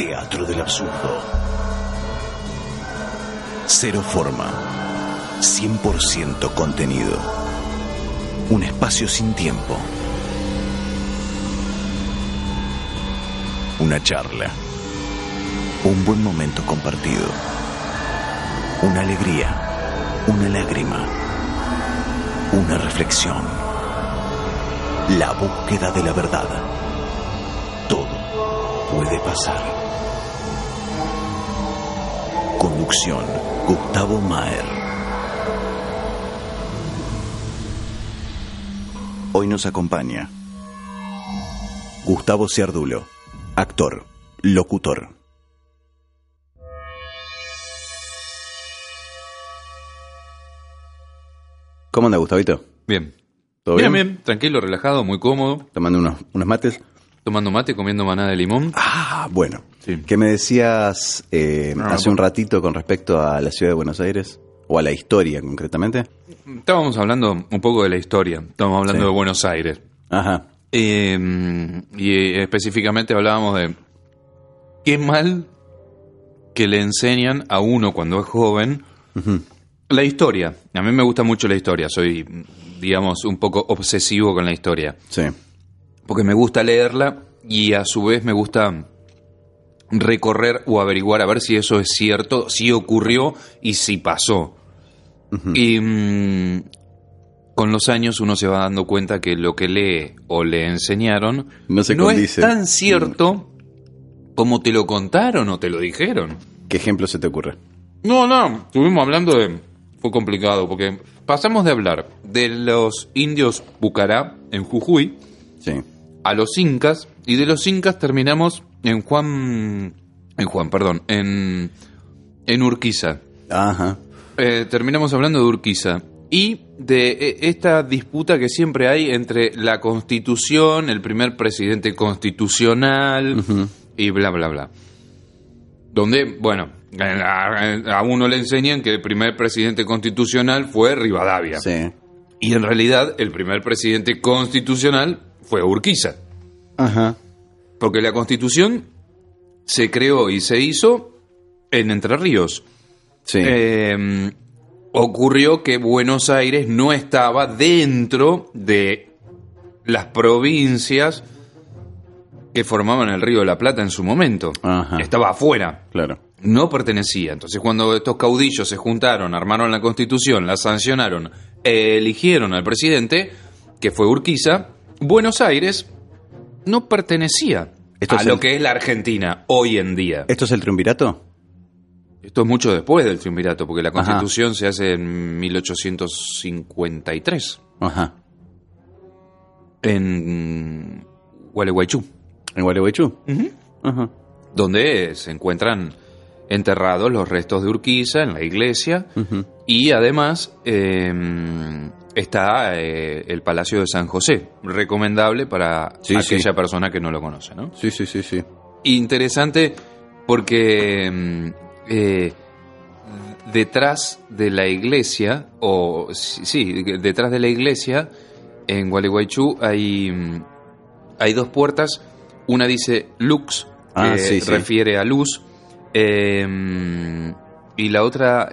Teatro del absurdo. Cero forma. 100% contenido. Un espacio sin tiempo. Una charla. Un buen momento compartido. Una alegría. Una lágrima. Una reflexión. La búsqueda de la verdad. Puede pasar. Conducción. Gustavo Maer. Hoy nos acompaña Gustavo Ciardulo, actor, locutor. ¿Cómo anda, Gustavito? Bien. ¿Todo bien, bien? bien, tranquilo, relajado, muy cómodo, Tomando unos, unos mates. Tomando mate, comiendo manada de limón. Ah, bueno. Sí. ¿Qué me decías eh, Ah, hace un ratito con respecto a la ciudad de Buenos Aires? O a la historia, concretamente. Estábamos hablando un poco de la historia, estábamos hablando Sí. de Buenos Aires. Ajá. Eh, y eh, específicamente hablábamos de qué mal que le enseñan a uno cuando es joven la historia. A mí me gusta mucho la historia, soy, digamos, un poco obsesivo con la historia. Sí. Porque me gusta leerla y a su vez me gusta recorrer o averiguar a ver si eso es cierto, si ocurrió y si pasó. Y mm, con los años uno se va dando cuenta que lo que lee o le enseñaron No se es tan cierto como te lo contaron o te lo dijeron. ¿Qué ejemplo se te ocurre? No, no, estuvimos hablando de... Fue complicado porque pasamos de hablar de los indios Bucará en Jujuy Sí. a los incas y de los incas terminamos en Juan en Juan, perdón, en en Urquiza. Ajá. Eh, terminamos hablando de Urquiza y de eh, esta disputa que siempre hay entre la Constitución, el primer presidente constitucional y bla bla bla. Donde, bueno, a, a uno le enseñan que el primer presidente constitucional fue Rivadavia. Sí. Y en realidad el primer presidente constitucional fue Urquiza. Ajá. Porque la constitución se creó y se hizo en Entre Ríos. Sí. Eh, ocurrió que Buenos Aires no estaba dentro de las provincias que formaban el Río de la Plata en su momento. Ajá. Estaba afuera, Claro. no pertenecía. Entonces cuando estos caudillos se juntaron, armaron la constitución, la sancionaron, eligieron al presidente, que fue Urquiza, Buenos Aires no pertenecía Esto a es lo el- que es la Argentina hoy en día. ¿Esto es el triunvirato? Esto es mucho después del triunvirato, porque la Ajá. constitución se hace en 1853, Ajá. en Gualeguaychú, ¿En Gualeguaychú? Ajá. donde se encuentran enterrados los restos de Urquiza en la iglesia Ujú. y además eh, está eh, el Palacio de San José, recomendable para Sí, aquella sí. persona que no lo conoce. ¿no? Sí, sí, sí, sí. Interesante porque mm, eh, detrás de la iglesia, o sí, sí, detrás de la iglesia, en Gualeguaychú hay, mm, hay dos puertas. Una dice Lux, Ah, que refiere a luz, eh, y la otra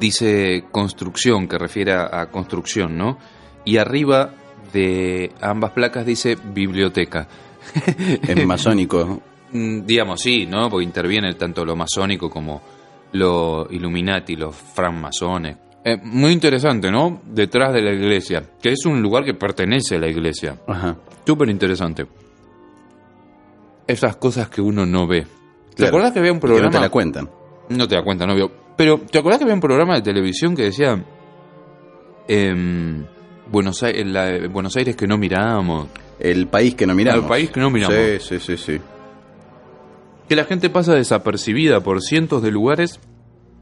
dice construcción, que refiere a, construcción, ¿no? Y arriba de ambas placas dice biblioteca. Es masónico. Mm, Digamos, sí, ¿no? Porque interviene tanto lo masónico como lo Illuminati, los francmasones. Eh, muy interesante, ¿no? Detrás de la iglesia, que es un lugar que pertenece a la iglesia. Ajá. Súper interesante. Esas cosas que uno no ve. ¿Te Claro. acordás que había un Y que programa? no te la cuentan. No te da cuenta, novio. Pero, ¿te acordás que había un programa de televisión que decía... em, Buenos, Aires, la- Buenos Aires que no miramos. El país que no miramos. El país que no miramos. Sí, sí, sí, sí. que la gente pasa desapercibida por cientos de lugares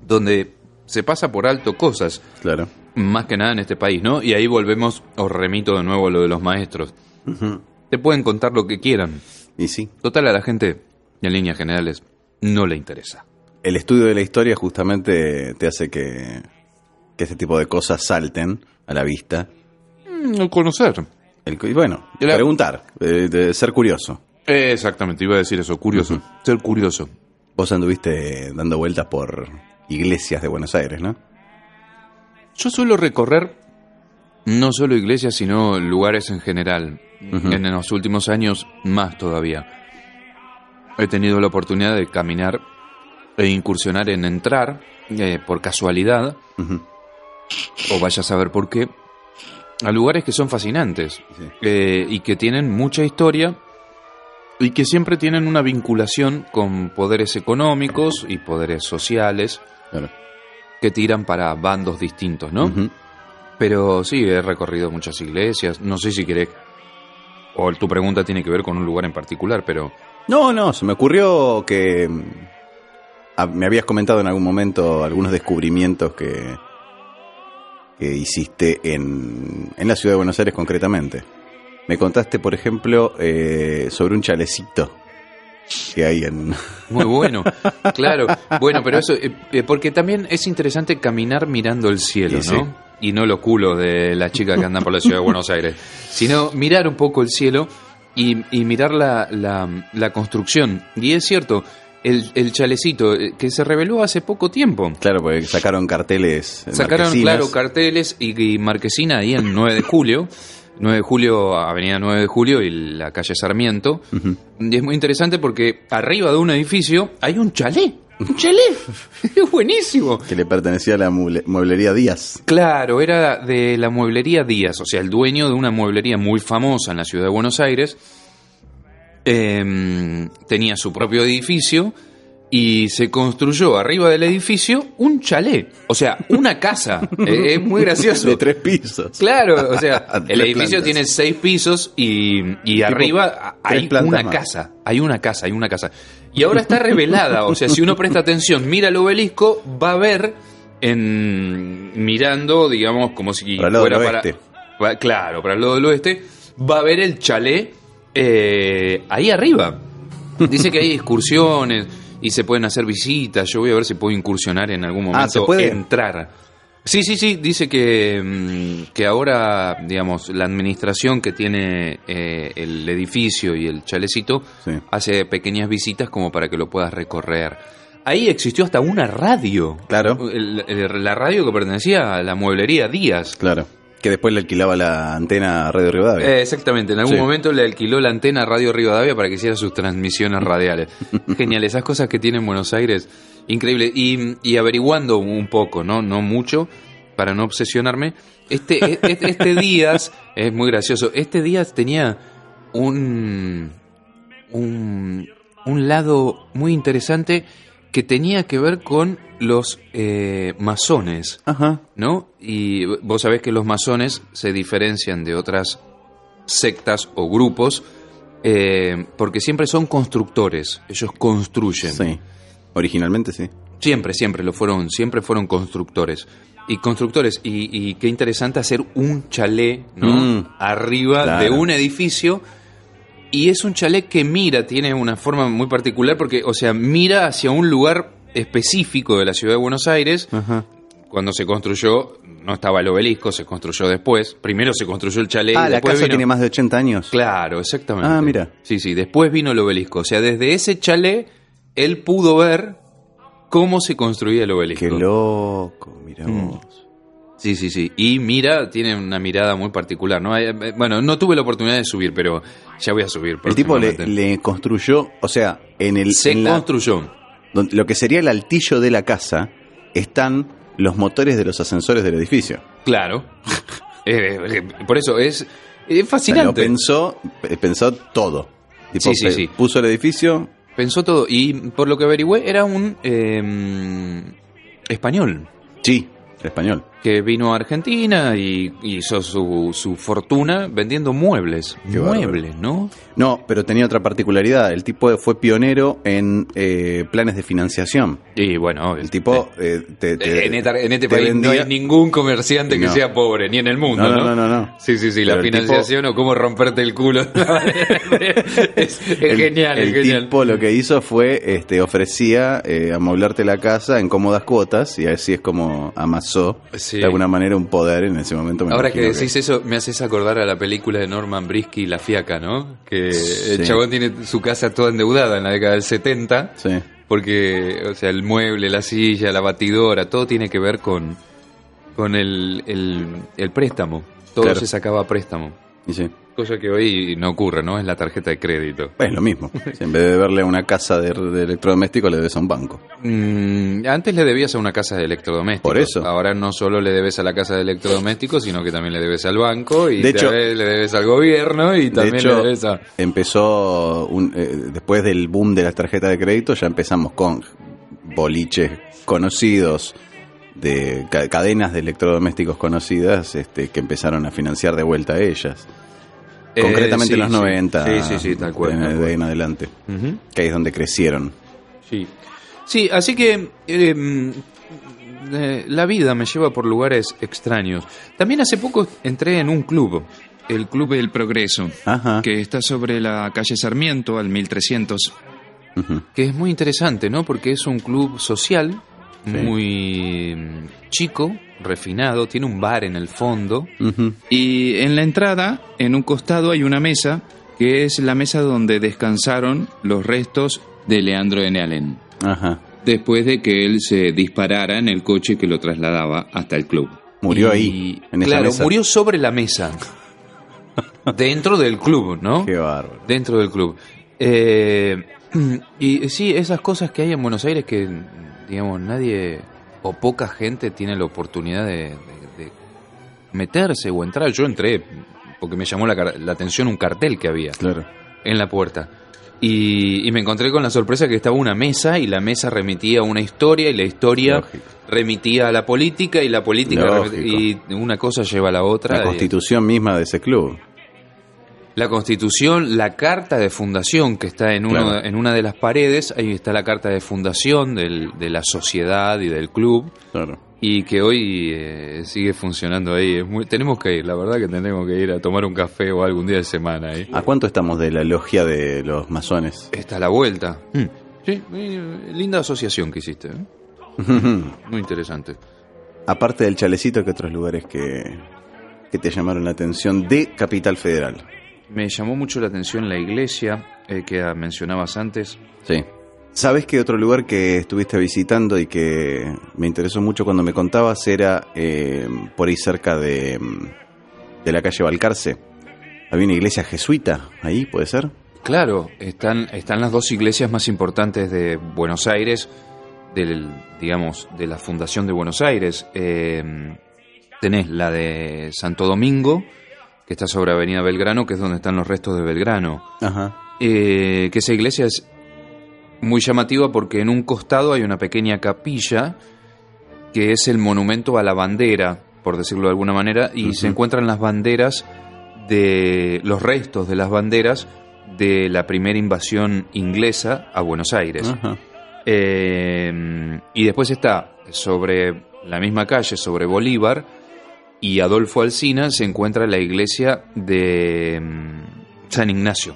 donde se pasa por alto cosas, Claro. más que nada en este país, ¿no? Y ahí volvemos, os remito de nuevo a lo de los maestros. Te pueden contar lo que quieran. Y sí. Total, a la gente, en líneas generales, no le interesa. El estudio de la historia justamente te hace que, que este tipo de cosas salten a la vista. Mm, conocer. El, y bueno, Y la- preguntar, eh, de ser curioso. Exactamente, iba a decir eso, curioso. Ser curioso. Vos anduviste dando vueltas por iglesias de Buenos Aires, ¿no? Yo suelo recorrer no solo iglesias, sino lugares en general. En los últimos años, más todavía. He tenido la oportunidad de caminar e incursionar en entrar, eh, por casualidad, o vaya a saber por qué, a lugares que son fascinantes eh, y que tienen mucha historia y que siempre tienen una vinculación con poderes económicos y poderes sociales que tiran para bandos distintos, ¿no? Pero sí, he recorrido muchas iglesias. No sé si querés. O tu pregunta tiene que ver con un lugar en particular, pero. No, no, se me ocurrió que. Mm, me habías comentado en algún momento algunos descubrimientos que. que hiciste en, en la ciudad de Buenos Aires concretamente. Me contaste, por ejemplo, eh, sobre un chalecito que hay en... Muy bueno, claro. Bueno, pero eso, eh, eh, porque también es interesante caminar mirando el cielo, ¿no? Y no lo culo de la chica que andan por la ciudad de Buenos Aires, sino mirar un poco el cielo y, mirar la, la, construcción. Y es cierto, el, el, chalecito que se reveló hace poco tiempo. Claro, porque sacaron carteles. Sacaron, claro, carteles y, y marquesina ahí el 9 de julio. 9 de julio, Avenida 9 de Julio y la calle Sarmiento. Y es muy interesante porque arriba de un edificio hay un chalet. Un chalet. es buenísimo. Que le pertenecía a la mueblería Díaz. Claro, era de la mueblería Díaz, o sea, el dueño de una mueblería muy famosa en la ciudad de Buenos Aires. Em, tenía su propio edificio y se construyó arriba del edificio un chalet, o sea, una casa. Eh, es muy gracioso. De tres pisos. Claro, o sea, el edificio tiene seis pisos y, arriba hay una casa. Hay una casa, hay una casa. Y ahora está revelada, o sea, si uno presta atención, mira el obelisco, va a ver en mirando, digamos, como si para fuera para claro, para el lado del oeste, va a ver el chalet eh, ahí arriba. Dice que hay excursiones y se pueden hacer visitas. Yo voy a ver si puedo incursionar en algún ah, momento. ¿se puede? Entrar. Sí, sí, sí. Dice que, mm, que ahora, digamos, la administración que tiene eh, el edificio y el chalecito hace pequeñas visitas como para que lo puedas recorrer. Ahí existió hasta una radio. Claro. la radio que pertenecía a la mueblería Díaz. Claro. Que después le alquilaba la antena a Radio Rivadavia. Eh, exactamente, en algún momento le alquiló la antena a Radio Rivadavia para que hiciera sus transmisiones radiales. Genial, esas cosas que tiene en Buenos Aires, increíble. Y, averiguando un poco, ¿no? No mucho, para no obsesionarme, este, e, e, este, Díaz, es muy gracioso, este Díaz tenía un, un, un lado muy interesante que tenía que ver con los eh, masones, Ajá. ¿no? Y vos sabés que los masones se diferencian de otras sectas o grupos eh, porque siempre son constructores, ellos construyen. Sí, originalmente sí. Siempre, siempre lo fueron, siempre fueron constructores. Y constructores, y, qué interesante hacer un chalet, ¿no? Mm. Arriba de un edificio y es un chalet que mira, tiene una forma muy particular porque, o sea, mira hacia un lugar específico de la ciudad de Buenos Aires. Cuando se construyó, no estaba el obelisco, se construyó después. Primero se construyó el chalet. Ah, la casa tiene más de 80 años. Claro, exactamente. Ah, mira. Sí, sí, después vino el obelisco. O sea, desde ese chalet, él pudo ver cómo se construía el obelisco. Qué loco, mira mm. Sí, sí, sí. Y mira, tiene una mirada muy particular, ¿no? Eh, bueno, no tuve la oportunidad de subir, pero ya voy a subir. El tipo le, construyó, o sea, en el... Se construyó. lo que sería el altillo de la casa, están los motores de los ascensores del edificio. Claro. Eh, eh, por eso es, fascinante. pensó, pensó todo. sí, sí, sí. Puso el edificio. Pensó todo. Y por lo que averigüé, era un español. Sí, español. Que vino a Argentina y hizo su, su fortuna vendiendo muebles. muebles, ¿no? No, pero tenía otra particularidad. El tipo fue pionero en eh, planes de financiación. Y bueno, el tipo. Eh, en, este país no hay ningún comerciante que sea pobre, ni en el mundo, ¿no? No, no, no. Sí, sí, sí. la financiación o cómo romperte el culo. es, genial, el es genial. tipo lo que hizo fue este, ofrecía eh, amoblarte la casa en cómodas cuotas y así es como amasó alcanzó Sí. de alguna manera un poder en ese momento. me Ahora que decís eso, me haces acordar a la película de Norman Brisky, La Fiaca, ¿no? Que el chabón tiene su casa toda endeudada en la década del 70, Sí, porque, o sea, el mueble, la silla, la batidora, todo tiene que ver con, con el, el, el préstamo. Todo Claro. se sacaba a préstamo. Sí. Cosa que hoy no ocurre, ¿no? Es la tarjeta de crédito. Es lo mismo. Si en vez de verle a una casa de, de electrodomésticos, le debes a un banco. Mm, antes le debías a una casa de electrodomésticos. Por eso. Ahora no solo le debes a la casa de electrodomésticos, sino que también le debes al banco y De hecho- le debes al gobierno y también de hecho, le debes a... empezó, un- eh, después del boom de las tarjetas de crédito, ya empezamos con boliches conocidos, de ca- cadenas de electrodomésticos conocidas, este, que empezaron a financiar de vuelta a ellas. Concretamente Eh, en sí, los sí. 90. Sí, sí, sí, tal cual. de- tal de cual. ahí en adelante. Que ahí es donde crecieron. Sí. Sí, así que eh, mm, eh, la vida me lleva por lugares extraños. También hace poco entré en un club. El Club del Progreso, Ajá. que está sobre la calle Sarmiento al 1300. Ujú. que es muy interesante, ¿no? Porque es un club social Sí. muy chico, refinado, tiene un bar en el fondo. Y en la entrada, en un costado, hay una mesa, que es la mesa donde descansaron los restos de Leandro N. Allen, Ajá. después de que él se disparara en el coche que lo trasladaba hasta el club. Murió Y- ahí, en esa claro, mesa. murió sobre la mesa. Dentro del club, ¿no? Qué bárbaro. Dentro del club. Eh, y sí, esas cosas que hay en Buenos Aires que, digamos, nadie o poca gente tiene la oportunidad de, de- de meterse o entrar. Yo entré porque me llamó la, la atención un cartel que había Claro. en la puerta. Y, y me encontré con la sorpresa que estaba una mesa y la mesa remitía a una historia y la historia Lógico. remitía a la política y la política y una cosa lleva a la otra. La constitución misma de ese club. La constitución, la carta de fundación que está en, uno, Claro. en una de las paredes, ahí está la carta de fundación del- de la sociedad y del club Claro. y que hoy eh, sigue funcionando ahí. Es muy- tenemos que ir, la verdad que tenemos que ir a tomar un café o algún día de semana ahí. ¿A cuánto estamos de la logia de los masones? Está a la vuelta. Sí, eh, linda asociación que hiciste. ¿eh? Muy interesante. Aparte del chalecito, ¿qué otros lugares que, que te llamaron la atención de Capital Federal? Me llamó mucho la atención la iglesia eh, que mencionabas antes. Sí. ¿Sabes qué otro lugar que estuviste visitando y que me interesó mucho cuando me contabas era eh, por ahí cerca de, de la calle Balcarce? Había una iglesia jesuita ahí, ¿puede ser? Claro, están, están las dos iglesias más importantes de Buenos Aires, del, digamos, de la Fundación de Buenos Aires. Eh, tenés la de Santo Domingo, que está sobre Avenida Belgrano, que es donde están los restos de Belgrano. Ajá. Eh, que esa iglesia es muy llamativa porque en un costado hay una pequeña capilla que es el monumento a la bandera, por decirlo de alguna manera, y se encuentran las banderas de los restos de las banderas de la primera invasión inglesa a Buenos Aires. Eh, y después está sobre la misma calle, sobre Bolívar y Adolfo Alsina, se encuentra la iglesia de mm, San Ignacio.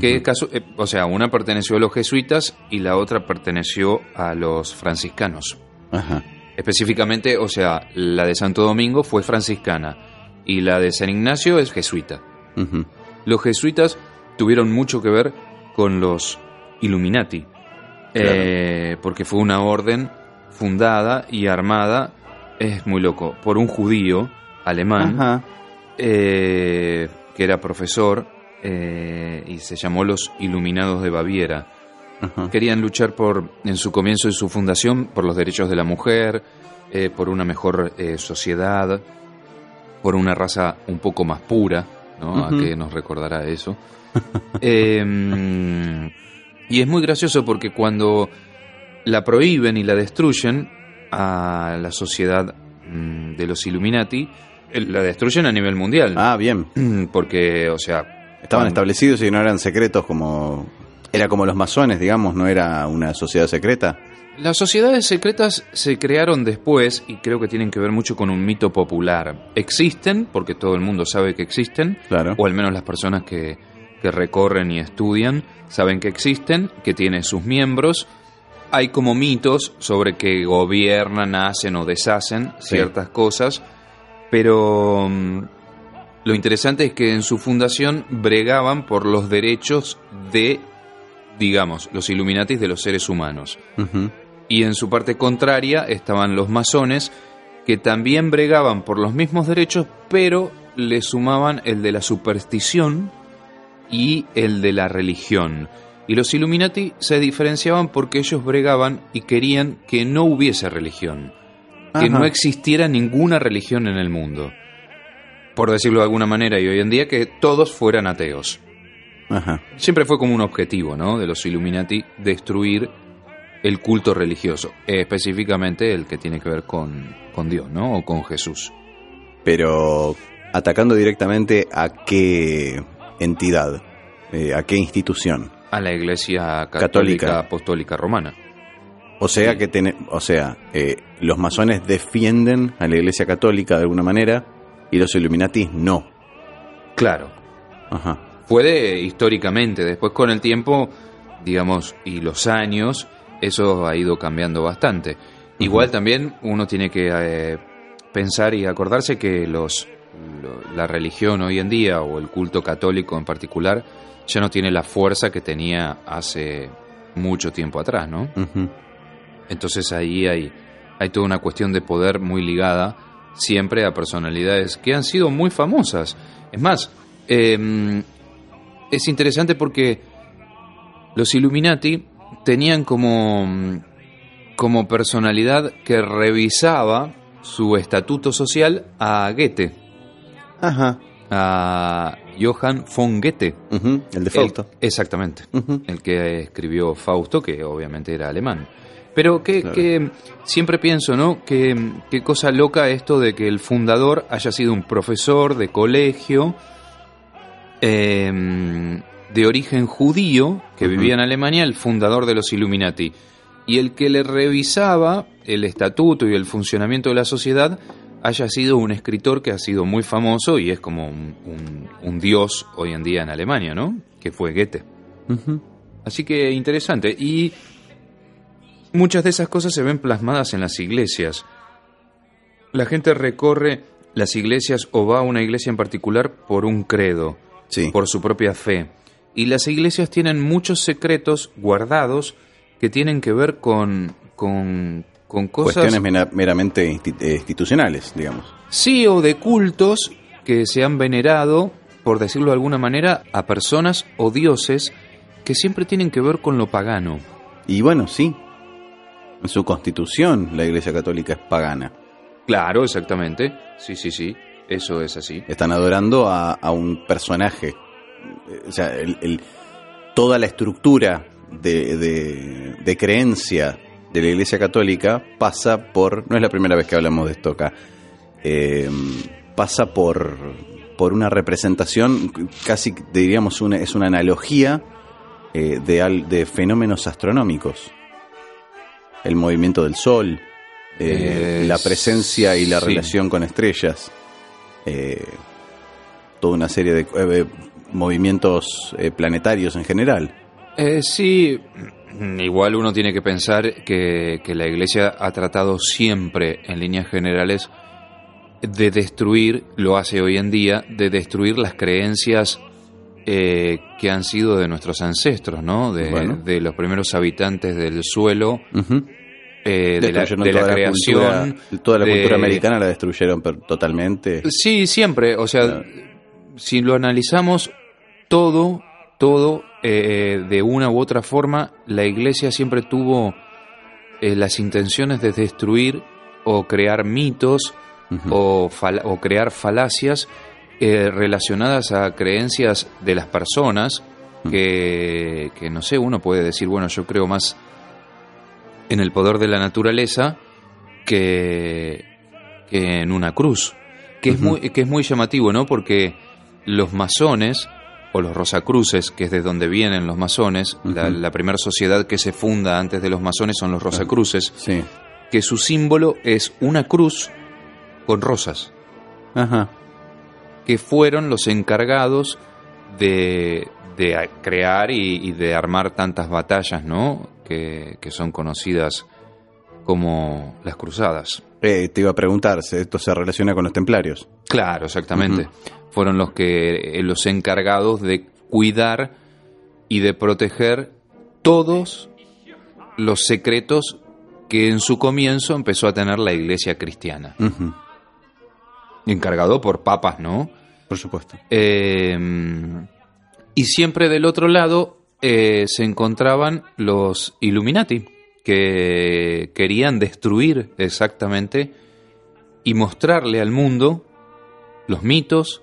Que caso, eh, o sea, una perteneció a los jesuitas y la otra perteneció a los franciscanos. Ajá. Específicamente, o sea, la de Santo Domingo fue franciscana y la de San Ignacio es jesuita. Los jesuitas tuvieron mucho que ver con los Illuminati, eh, porque fue una orden fundada y armada, es muy loco, por un judío alemán Ajá. eh, que era profesor eh, y se llamó los Iluminados de Baviera. Ajá. Querían luchar por, en su comienzo de su fundación, por los derechos de la mujer, eh, por una mejor sociedad, por una raza un poco más pura, ¿no? A que nos recordará eso. Eh, y es muy gracioso porque cuando la prohíben y la destruyen a la sociedad mm, de los Illuminati, eh, la destruyen a nivel mundial. Ah, bien. Porque, o sea, Estaban cuando- establecidos y no eran secretos como... Era como los masones, digamos, no era una sociedad secreta. Las sociedades secretas se crearon después y creo que tienen que ver mucho con un mito popular. Existen, porque todo el mundo sabe que existen, Claro. o al menos las personas que, que recorren y estudian saben que existen, que tienen sus miembros hay como mitos sobre que gobiernan, hacen o deshacen Sí. ciertas cosas, pero mm, lo interesante es que en su fundación bregaban por los derechos de, digamos, los Illuminatis de los seres humanos. Y en su parte contraria estaban los masones, que también bregaban por los mismos derechos, pero le sumaban el de la superstición y el de la religión. Y los Illuminati se diferenciaban porque ellos bregaban y querían que no hubiese religión, que Ajá. no existiera ninguna religión en el mundo. Por decirlo de alguna manera, y hoy en día que todos fueran ateos. Ajá. Siempre fue como un objetivo, ¿no? De los Illuminati destruir el culto religioso, específicamente el que tiene que ver con, con Dios, ¿no? O con Jesús. Pero atacando directamente a qué entidad, eh, a qué institución. A la Iglesia Católica, Católica. Apostólica Romana. O sea Sí. que tiene, o sea, eh, los masones defienden a la Iglesia Católica de alguna manera y los Illuminati no. Claro. Ajá. Puede históricamente, después con el tiempo, digamos, y los años, eso ha ido cambiando bastante. Igual también uno tiene que eh, pensar y acordarse que los lo- la religión hoy en día, o el culto católico en particular, ya no tiene la fuerza que tenía hace mucho tiempo atrás, ¿no? Entonces ahí hay, hay toda una cuestión de poder muy ligada siempre a personalidades que han sido muy famosas. Es más, eh, es interesante porque los Illuminati tenían como, como personalidad que revisaba su estatuto social a Goethe, Ajá. a Johann von Goethe. El de Fausto. El- exactamente. El que escribió Fausto, que obviamente era alemán. Pero que, Claro. que siempre pienso, ¿no? Que qué cosa loca esto de que el fundador haya sido un profesor de colegio eh, de origen judío que vivía en Alemania, el fundador de los Illuminati. Y el que le revisaba el estatuto y el funcionamiento de la sociedad haya sido un escritor que ha sido muy famoso y es como un, un- un dios hoy en día en Alemania, ¿no? Que fue Goethe. Así que interesante. Y muchas de esas cosas se ven plasmadas en las iglesias. La gente recorre las iglesias o va a una iglesia en particular por un credo, Sí. por su propia fe. Y las iglesias tienen muchos secretos guardados que tienen que ver con, con, con cosas... Cuestiones mera- meramente eh, institucionales, digamos. Sí, o de cultos que se han venerado, por decirlo de alguna manera, a personas o dioses que siempre tienen que ver con lo pagano. Y bueno, sí. En su constitución la Iglesia Católica es pagana. Claro, exactamente. Sí, sí, sí. Eso es así. Están adorando a, a un personaje. Eh, O sea, el- el- toda la estructura de, de- de creencia de la Iglesia Católica pasa por. No es la primera vez que hablamos de esto acá. eh, pasa por, por una representación, casi diríamos, una, es una analogía eh, de, al- de fenómenos astronómicos. El movimiento del Sol, eh, la presencia y la sí. relación con estrellas, eh, toda una serie de movimientos planetarios en general. Sí, igual uno tiene que pensar que, que la Iglesia ha tratado siempre, en líneas generales, de destruir, lo hace hoy en día, de destruir las creencias eh, que han sido de nuestros ancestros, ¿no? De, Bueno. de los primeros habitantes del suelo, eh, de la, de la creación. cultura- toda la de- cultura americana la destruyeron totalmente. Sí, siempre. O sea, si lo analizamos, todo, todo, eh, de una u otra forma, la iglesia siempre tuvo eh, las intenciones de destruir o crear mitos o, fal- o crear falacias eh, relacionadas a creencias de las personas que, que, no sé, uno puede decir, bueno, yo creo más en el poder de la naturaleza que, que en una cruz. Que, es muy, que es muy llamativo, ¿no? Porque los masones, o los rosacruces, que es de donde vienen los masones, la, la primera sociedad que se funda antes de los masones son los rosacruces, Sí. que su símbolo es una cruz con rosas, Ajá. que fueron los encargados de, de crear y, y de armar tantas batallas, ¿no? Que, que son conocidas como las cruzadas. Eh, te iba a preguntar, ¿se- ¿esto se relaciona con los templarios? Claro, exactamente. Fueron los que eh, los encargados de cuidar y de proteger todos los secretos que en su comienzo empezó a tener la iglesia cristiana. Encargado por papas, ¿no? Por supuesto. Eh, y siempre del otro lado eh, se encontraban los Illuminati, que querían destruir exactamente y mostrarle al mundo los mitos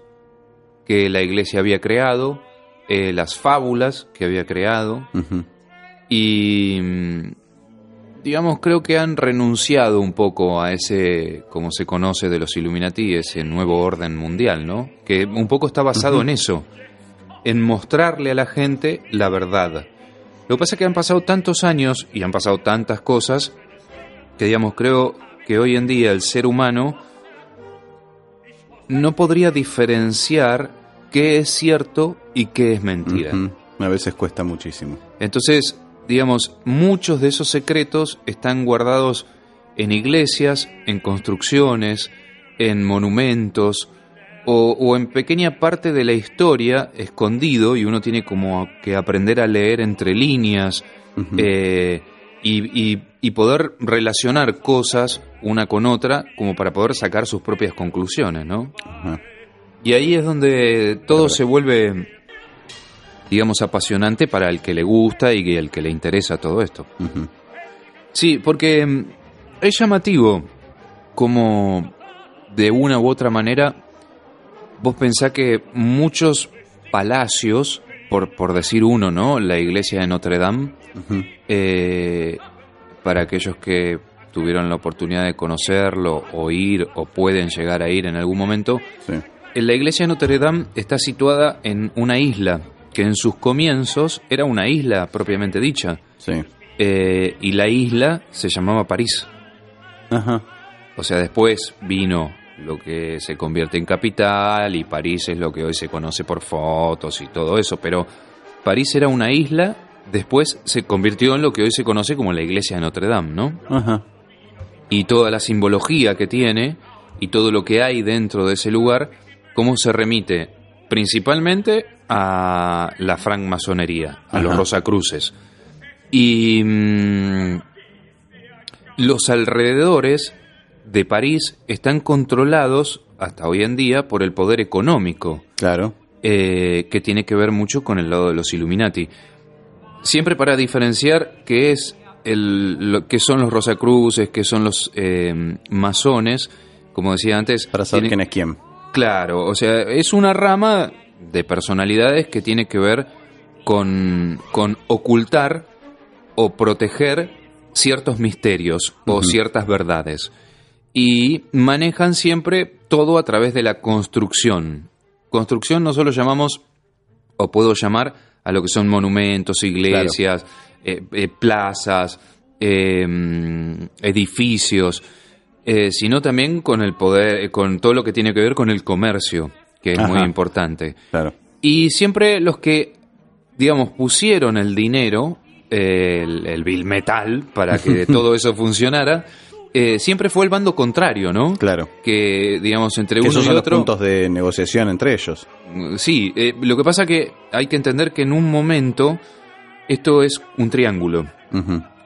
que la iglesia había creado, eh, las fábulas que había creado, y mm, digamos creo que han renunciado un poco a ese como se conoce de los Illuminati ese nuevo orden mundial no que un poco está basado en eso en mostrarle a la gente la verdad lo que pasa es que han pasado tantos años y han pasado tantas cosas que digamos creo que hoy en día el ser humano no podría diferenciar qué es cierto y qué es mentira. A veces cuesta muchísimo. entonces, digamos, muchos de esos secretos están guardados en iglesias, en construcciones, en monumentos o, o en pequeña parte de la historia escondido y uno tiene como que aprender a leer entre líneas eh, y, y- y poder relacionar cosas una con otra como para poder sacar sus propias conclusiones, ¿no? Y ahí es donde todo se vuelve, digamos, apasionante para el que le gusta y el que le interesa todo esto. Sí, porque mm, es llamativo como de una u otra manera vos pensás que muchos palacios, por, por decir uno, ¿no? La iglesia de Notre Dame, eh, para aquellos que tuvieron la oportunidad de conocerlo o ir o pueden llegar a ir en algún momento, Sí. la iglesia de Notre Dame está situada en una isla que en sus comienzos era una isla propiamente dicha Sí. eh, y la isla se llamaba París. Ajá. O sea, después vino lo que se convierte en capital y París es lo que hoy se conoce por fotos y todo eso, pero París era una isla, después se convirtió en lo que hoy se conoce como la iglesia de Notre Dame, ¿no? Ajá. y toda la simbología que tiene y todo lo que hay dentro de ese lugar, cómo se remite principalmente a la francmasonería, a los rosacruces. Y mm, los alrededores de París están controlados hasta hoy en día por el poder económico Claro. eh, que tiene que ver mucho con el lado de los Illuminati. Siempre para diferenciar qué es el, lo, qué son los Rosacruces, qué son los eh, masones, como decía antes. Para saber tiene- quién es quién. Claro, o sea, es una rama de personalidades que tiene que ver con, con ocultar o proteger ciertos misterios o ciertas verdades. Y manejan siempre todo a través de la construcción. Construcción no solo llamamos, o puedo llamar, a lo que son monumentos, iglesias, eh, eh, plazas, eh, mm, edificios, eh, sino también con el poder, con todo lo que tiene que ver con el comercio, que es Ajá. muy importante. Claro. Y siempre los que, digamos, pusieron el dinero, eh, el, el bill metal, para que todo eso funcionara, eh, siempre fue el bando contrario, ¿no? Claro. Que, digamos, entre Que uno esos y son los otro. puntos de negociación entre ellos. Mm, Sí, eh, lo que pasa que hay que entender que en un momento esto es un triángulo.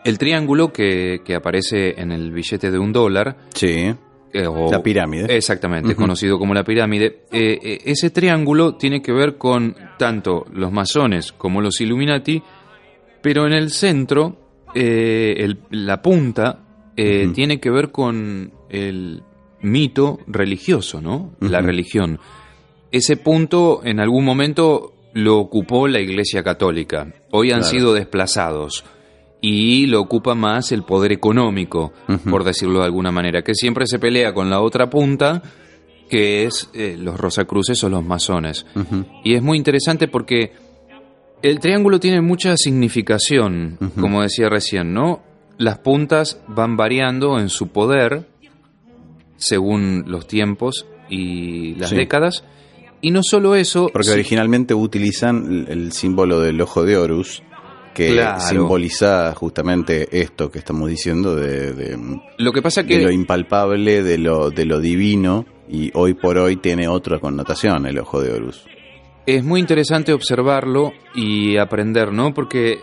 El triángulo que, que aparece en el billete de un dólar. Sí. eh, o- La pirámide. Exactamente, Ujú. conocido como la pirámide. Ese triángulo tiene que ver con tanto los masones como los Illuminati, pero en el centro, el- la punta, eh, tiene que ver con el mito religioso, ¿no? La religión. Ese punto en algún momento lo ocupó la Iglesia Católica. Hoy han Claro. sido desplazados y lo ocupa más el poder económico, por decirlo de alguna manera, que siempre se pelea con la otra punta, que es eh, los Rosacruces o los masones. Y es muy interesante porque el triángulo tiene mucha significación, como decía recién, ¿no? Las puntas van variando en su poder según los tiempos y las Sí. décadas, Y no solo eso. Porque originalmente utilizan el, símbolo del ojo de Horus, que Claro. simboliza justamente esto que estamos diciendo de, de- lo que pasa de lo impalpable, de lo, de lo divino, y hoy por hoy tiene otra connotación el ojo de Horus. es muy interesante observarlo y aprender, ¿no? Porque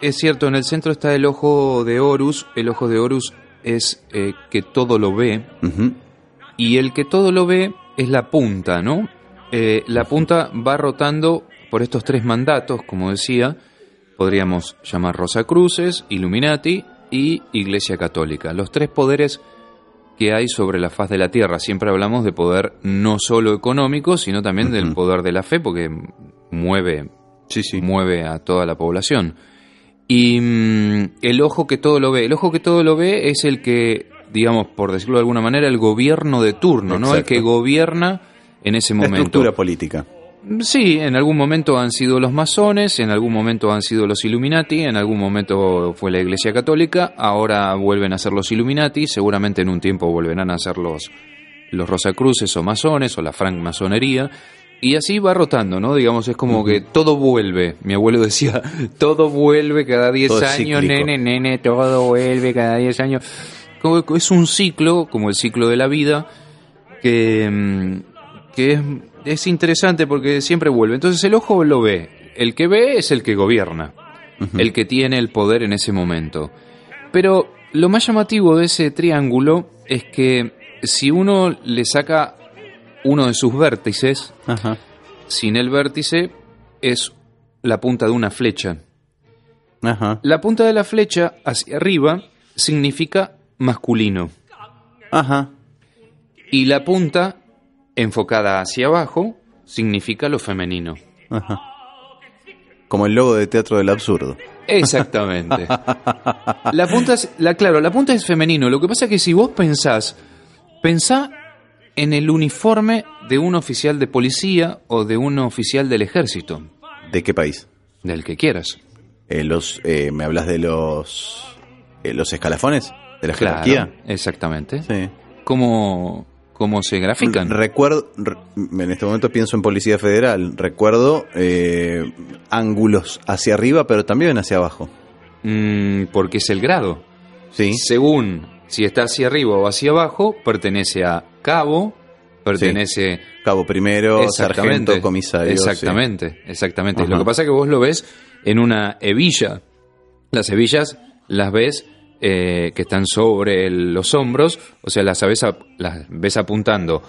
es cierto, en el centro está el ojo de Horus. El ojo de Horus es eh, que todo lo ve. Y el que todo lo ve es la punta, ¿no? Eh, la punta va rotando por estos tres mandatos, como decía. Podríamos llamar Rosacruces, Illuminati y Iglesia Católica. Los tres poderes que hay sobre la faz de la Tierra. Siempre hablamos de poder no solo económico, sino también del poder de la fe, porque mueve, Sí, sí. mueve a toda la población. Y mm, el ojo que todo lo ve, el ojo que todo lo ve es el que, digamos, por decirlo de alguna manera, el gobierno de turno, ¿no? El que gobierna en ese La momento. estructura política. Sí, en algún momento han sido los masones, en algún momento han sido los Illuminati, en algún momento fue la Iglesia Católica, ahora vuelven a ser los Illuminati, seguramente en un tiempo volverán a ser los, los Rosacruces o masones o la francmasonería. Y así va rotando, ¿no? Digamos, es como que todo vuelve. Mi abuelo decía, todo vuelve cada 10 Todo es años, cíclico. nene, nene, todo vuelve cada 10 años. Como es un ciclo, como el ciclo de la vida, que, mm, que es, es interesante porque siempre vuelve. Entonces el ojo lo ve. El que ve es el que gobierna, el que tiene el poder en ese momento. Pero lo más llamativo de ese triángulo es que si uno le saca uno de sus vértices, Ajá. sin el vértice es la punta de una flecha. Ajá. La punta de la flecha hacia arriba significa masculino. Ajá. Y la punta, enfocada hacia abajo, significa lo femenino. Ajá. Como el logo de Teatro del Absurdo. Exactamente. La punta es, la, claro, la punta es femenino. Lo que pasa es que si vos pensás, pensá en el uniforme de un oficial de policía o de un oficial del ejército, ¿De qué país? del que quieras. Eh, los, eh, ¿Me hablas de los, eh, los escalafones? ¿De la Claro, jerarquía? exactamente. Sí. ¿Cómo, cómo se grafican? Recuerdo, re- en este momento pienso en Policía Federal. Recuerdo eh, ángulos hacia arriba, pero también hacia abajo. Mm, porque es el grado. Sí. Según si está hacia arriba o hacia abajo, pertenece a cabo, pertenece Cabo primero, sargento, comisario. sí. Exactamente, exactamente. Ajá. Lo que pasa es que vos lo ves en una hebilla. Las hebillas las ves eh, que están sobre el- los hombros, o sea, las ves, a- las ves apuntando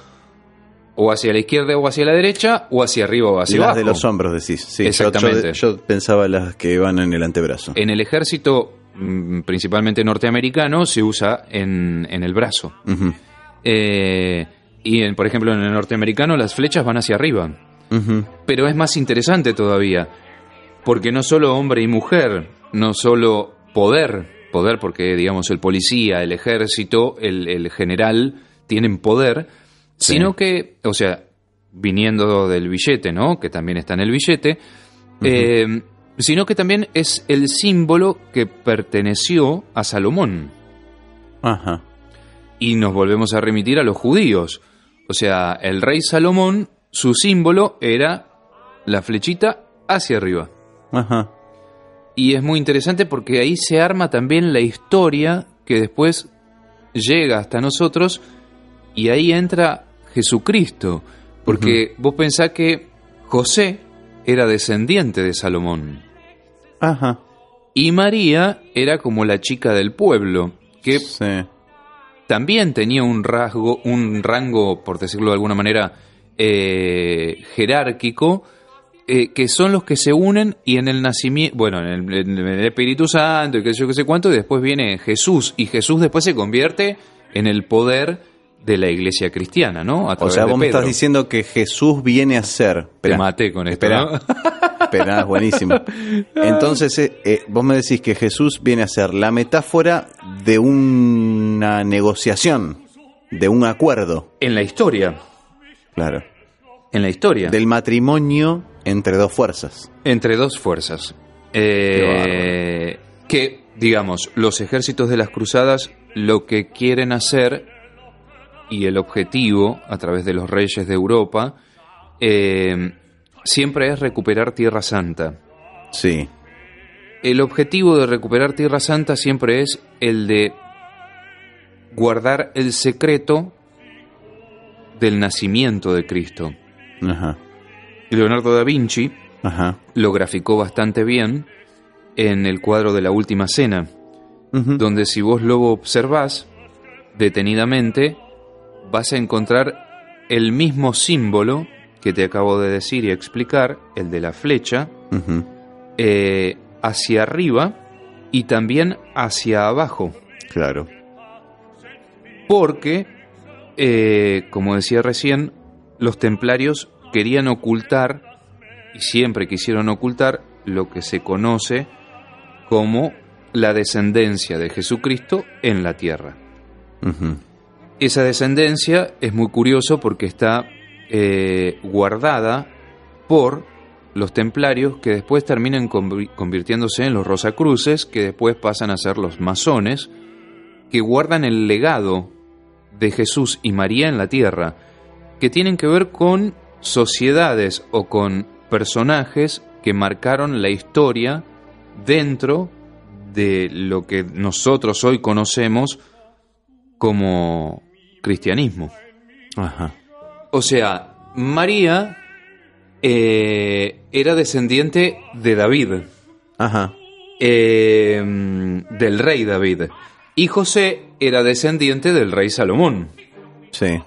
o hacia la izquierda o hacia la derecha, o hacia arriba o hacia Las abajo. de los hombros decís. Sí, Exactamente. Yo, yo pensaba las que van en el antebrazo. En el ejército, principalmente norteamericano, se usa en, en el brazo. Eh, y, en, por ejemplo, en el norteamericano las flechas van hacia arriba. Pero es más interesante todavía, porque no solo hombre y mujer, no solo poder, poder porque digamos el policía, el ejército, el, el general tienen poder, Sí. sino que, o sea, viniendo del billete, ¿no? Que también está en el billete, eh, sino que también es el símbolo que perteneció a Salomón. Ajá. Y nos volvemos a remitir a los judíos. O sea, el rey Salomón, su símbolo era la flechita hacia arriba. Ajá. Y es muy interesante porque ahí se arma también la historia que después llega hasta nosotros y ahí entra Jesucristo. Porque vos pensás que José era descendiente de Salomón Ajá. y María era como la chica del pueblo, que Sí. también tenía un rasgo, un rango, por decirlo de alguna manera, eh, jerárquico, eh, que son los que se unen y en el nacimiento, bueno, en el, en el Espíritu Santo y qué sé yo qué sé cuánto, y después viene Jesús, y Jesús después se convierte en el poder de la iglesia cristiana, ¿no? A O sea, vos me estás diciendo que Jesús viene a ser. Te maté con esto, ¿no? es buenísimo. Entonces, eh, eh, vos me decís que Jesús viene a ser la metáfora de una negociación, de un acuerdo, En la historia, claro, en la historia. del matrimonio entre dos fuerzas. Entre dos fuerzas. Eh, que, digamos, los ejércitos de las cruzadas lo que quieren hacer y el objetivo a través de los reyes de Europa eh, siempre es recuperar Tierra Santa. Sí. El objetivo de recuperar Tierra Santa siempre es el de guardar el secreto del nacimiento de Cristo. Ajá. Leonardo da Vinci Ajá. lo graficó bastante bien en el cuadro de la Última Cena, donde si vos lo observás detenidamente, vas a encontrar el mismo símbolo que te acabo de decir y explicar, el de la flecha, eh, hacia arriba y también hacia abajo. Claro. Porque, eh, como decía recién, los templarios querían ocultar, y siempre quisieron ocultar, lo que se conoce como la descendencia de Jesucristo en la tierra. Esa descendencia es muy curioso porque está eh, guardada por los templarios que después terminan convi- convirtiéndose en los rosacruces, que después pasan a ser los masones, que guardan el legado de Jesús y María en la tierra, que tienen que ver con sociedades o con personajes que marcaron la historia dentro de lo que nosotros hoy conocemos como cristianismo. Ajá. O sea, María eh, era descendiente de David, Ajá. eh, del rey David, y José era descendiente del rey Salomón. Sí.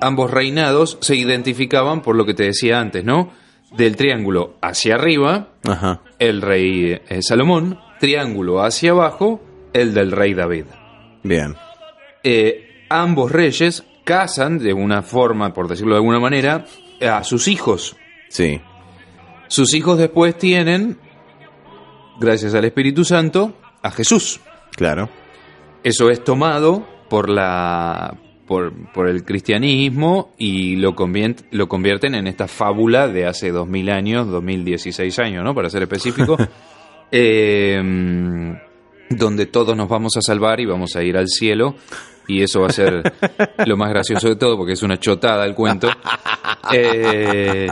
Ambos reinados se identificaban por lo que te decía antes, ¿no? Del triángulo hacia arriba, Ajá. el rey eh, Salomón, triángulo hacia abajo, el del rey David. Bien. eh, ambos reyes casan de una forma, por decirlo de alguna manera, a sus hijos. Sí. Sus hijos después tienen, gracias al Espíritu Santo, a Jesús. Claro. Eso es tomado por la por, por el cristianismo y lo, convien- lo convierten en esta fábula de hace 2000 años, 2016 años, ¿no? Para ser específico. Eh, donde todos nos vamos a salvar y vamos a ir al cielo. Y eso va a ser lo más gracioso de todo, porque es una chotada el cuento. Eh,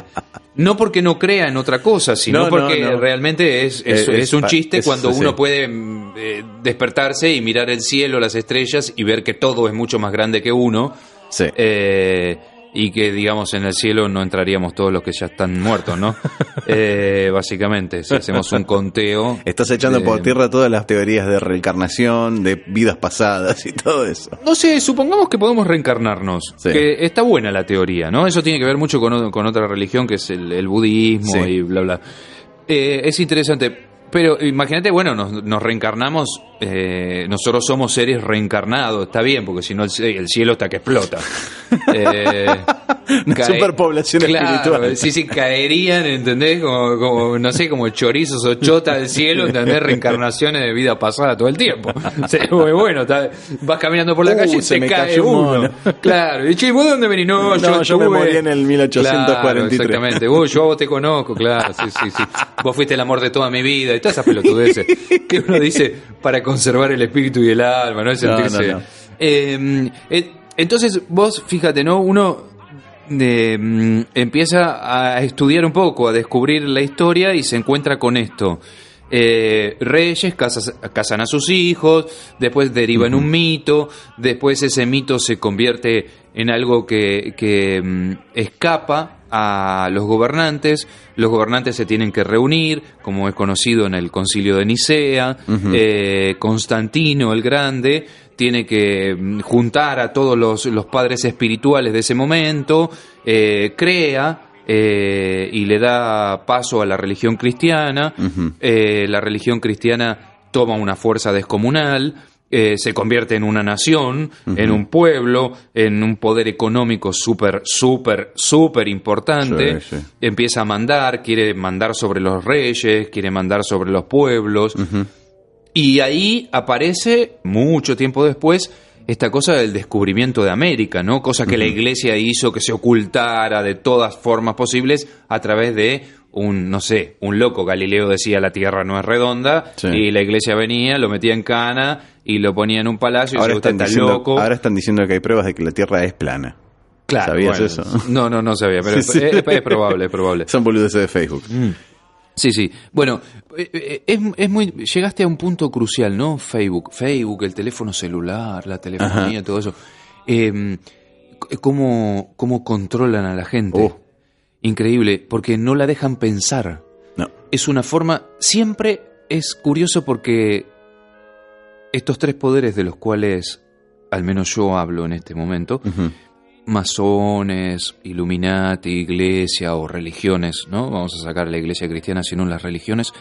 no porque no crea en otra cosa, sino No, no, porque no. realmente es, es- Eh, es un chiste es- cuando sí. uno puede mm, eh, despertarse y mirar el cielo, las estrellas y ver que todo es mucho más grande que uno. Sí. Eh, y que, digamos, en el cielo no entraríamos todos los que ya están muertos, ¿no? Eh, básicamente, si hacemos un conteo. Estás echando por tierra todas las teorías de reencarnación, de vidas pasadas y todo eso. No sé, supongamos que podemos reencarnarnos. Sí. Que está buena la teoría, ¿no? Eso tiene que ver mucho con, con otra religión que es el, el budismo Sí. y bla, bla. Eh, es interesante. Pero imagínate, bueno, nos, nos reencarnamos, eh, nosotros somos seres reencarnados, está bien, porque si no el, cie- el cielo está que explota. Eh, Una superpoblación Claro, espiritual. Sí, sí, caerían, ¿entendés? Como, como, no sé, como chorizos o chota del cielo, ¿entendés? Reencarnaciones de vida pasada todo el tiempo. Bueno, está- vas caminando por la Uh, calle y se cae uno. Claro, y che, ¿vos de dónde venís? No, No, yo, yo me morí en el 1843. Claro, exactamente. Vos, yo a vos te conozco, claro, sí, sí, sí. Vos fuiste el amor de toda mi vida y todas esas pelotudeces que uno dice para conservar el espíritu y el alma, ¿no? Sentirse. no, no. Eh, eh, entonces, vos, fíjate, ¿no? Uno eh, mm, empieza a estudiar un poco, a descubrir la historia y se encuentra con esto. Eh, reyes casas- casan a sus hijos, después deriva en un mito, después ese mito se convierte en algo que, que, mm, escapa a los gobernantes, los gobernantes se tienen que reunir, como es conocido en el concilio de Nicea, eh, Constantino el Grande tiene que mm, juntar a todos los, los padres espirituales de ese momento, eh, crea eh, y le da paso a la religión cristiana, Eh, la religión cristiana toma una fuerza descomunal, eh, se convierte en una nación, en un pueblo, en un poder económico súper, súper, súper importante. Sí, sí. Empieza a mandar, quiere mandar sobre los reyes, quiere mandar sobre los pueblos. Y ahí aparece, mucho tiempo después, esta cosa del descubrimiento de América, ¿no? Cosa que la iglesia hizo que se ocultara de todas formas posibles a través de un, no sé, un loco. Galileo decía la tierra no es redonda Sí. y la iglesia venía, lo metía en cana y lo ponía en un palacio y Ahora usted están, está diciendo, loco. ahora están diciendo que hay pruebas de que la Tierra es plana. Claro, ¿Sabías bueno, eso? No, no, no sabía, pero Sí, sí. Es, es probable, es probable. Son boludeces de Facebook. Sí, sí. Bueno, eh, eh, es, es muy. Llegaste a un punto crucial, ¿no? Facebook, Facebook, el teléfono celular, la telefonía, todo eso. Eh, c- ¿cómo, ¿Cómo controlan a la gente? Oh. Increíble, porque no la dejan pensar. No. Es una forma. Siempre es curioso porque estos tres poderes de los cuales, al menos yo hablo en este momento. Masones, Illuminati, iglesia o religiones, ¿no? Vamos a sacar la iglesia cristiana, sino las religiones,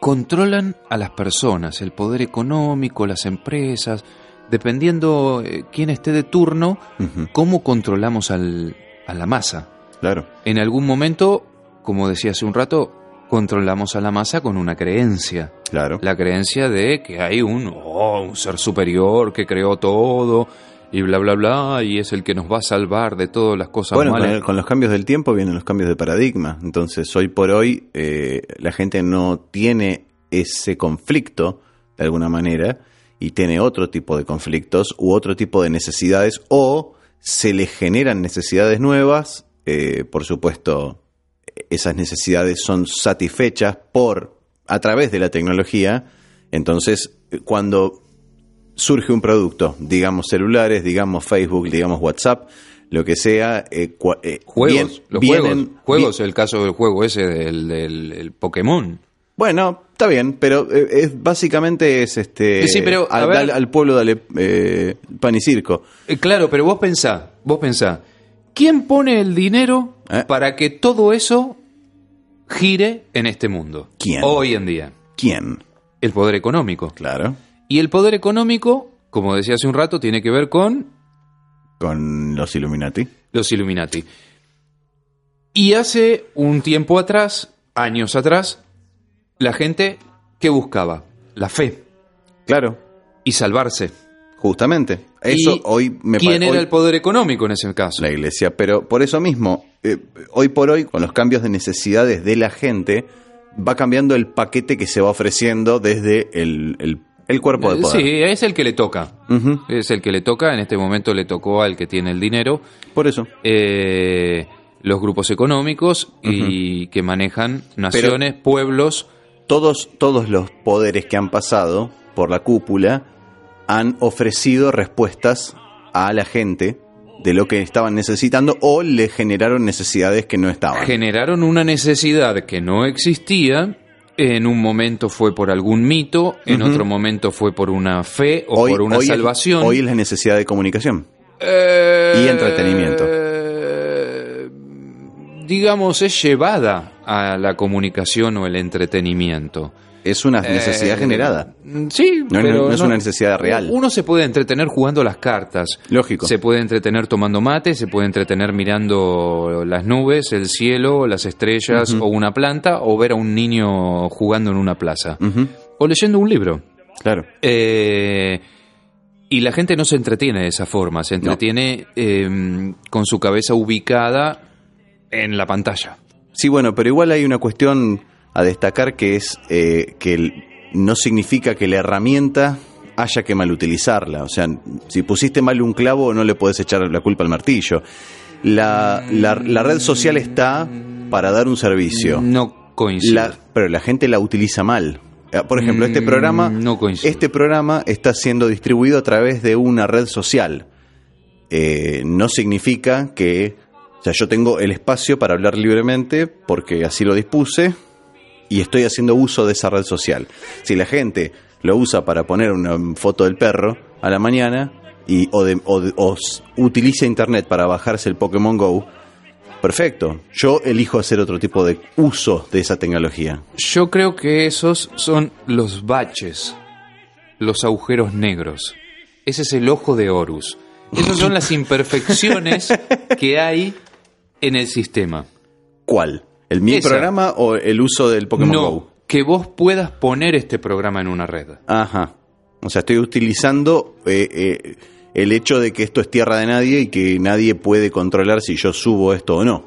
controlan a las personas, el poder económico, las empresas, dependiendo eh, quién esté de turno, cómo controlamos al- a la masa. Claro. En algún momento, como decía hace un rato, controlamos a la masa con una creencia. Claro. La creencia de que hay un, oh, un ser superior que creó todo y bla, bla, bla, y es el que nos va a salvar de todas las cosas Bueno, con, malas. el- con los cambios del tiempo vienen los cambios de paradigma. Entonces, hoy por hoy, eh, la gente no tiene ese conflicto, de alguna manera, y tiene otro tipo de conflictos u otro tipo de necesidades, o se le generan necesidades nuevas. eh, por supuesto, esas necesidades son satisfechas por a través de la tecnología. Entonces, cuando surge un producto, digamos celulares, digamos Facebook, digamos WhatsApp, lo que sea, eh, eh, Juegos, bien- los vienen- juegos, juegos, el caso del juego ese del, del el Pokémon. Bueno, está bien, pero eh, es básicamente es este Sí, pero, ver- al pueblo dale eh, pan y circo. Eh, claro, pero vos pensá, vos pensá, ¿quién pone el dinero ¿Eh? para que todo eso gire en este mundo? ¿Quién? Hoy en día. ¿Quién? El poder económico. Claro, Y el poder económico, como decía hace un rato, tiene que ver con con los Illuminati. los Illuminati. Y hace un tiempo atrás, años atrás, la gente que buscaba la fe Claro, y salvarse. justamente. Eso ¿Y hoy me ¿Quién era hoy- el poder económico en ese caso? la iglesia, pero por eso mismo, eh, hoy por hoy, con los cambios de necesidades de la gente, va cambiando el paquete que se va ofreciendo desde el, el- el cuerpo de poder. Sí, es el que le toca. Es el que le toca. En este momento le tocó al que tiene el dinero. Por eso. eh, los grupos económicos y que manejan naciones, pueblos. Todos, todos los poderes que han pasado por la cúpula han ofrecido respuestas a la gente de lo que estaban necesitando o le generaron necesidades que no estaban. generaron una necesidad que no existía. En un momento fue por algún mito, en otro momento fue por una fe o por una salvación. hoy es la necesidad de comunicación. Eh, y entretenimiento. digamos, es llevada a la comunicación o el entretenimiento. Es una necesidad Eh, generada. Sí, No pero no es una necesidad real. Uno se puede entretener jugando las cartas. Lógico. Se puede entretener tomando mate, se puede entretener mirando las nubes, el cielo, las estrellas o una planta, o ver a un niño jugando en una plaza. O leyendo un libro. Claro. Eh, y la gente no se entretiene de esa forma, se entretiene eh, con su cabeza ubicada en la pantalla. Sí, bueno, pero igual hay una cuestión a destacar que es eh, que no significa que la herramienta haya que mal utilizarla. O sea, si pusiste mal un clavo no le puedes echar la culpa al martillo. La, la- la red social está para dar un servicio. No coincide. La- pero la gente la utiliza mal. Eh, Por ejemplo, este Mm, programa, no este programa está siendo distribuido a través de una red social. Eh, no significa que, o sea, yo tengo el espacio para hablar libremente porque así lo dispuse y estoy haciendo uso de esa red social. Si la gente lo usa para poner una foto del perro a la mañana y o, de- o de- o utiliza internet para bajarse el Pokémon Go, perfecto. Yo elijo hacer otro tipo de uso de esa tecnología. Yo creo que esos son los baches, los agujeros negros. Ese es el ojo de Horus. Esas son las imperfecciones que hay en el sistema. ¿Cuál? ¿El mi Esa. programa o el uso del Pokémon no, Go? que vos puedas poner este programa en una red. Ajá. O sea, estoy utilizando eh, eh, el hecho de que esto es tierra de nadie y que nadie puede controlar si yo subo esto o no.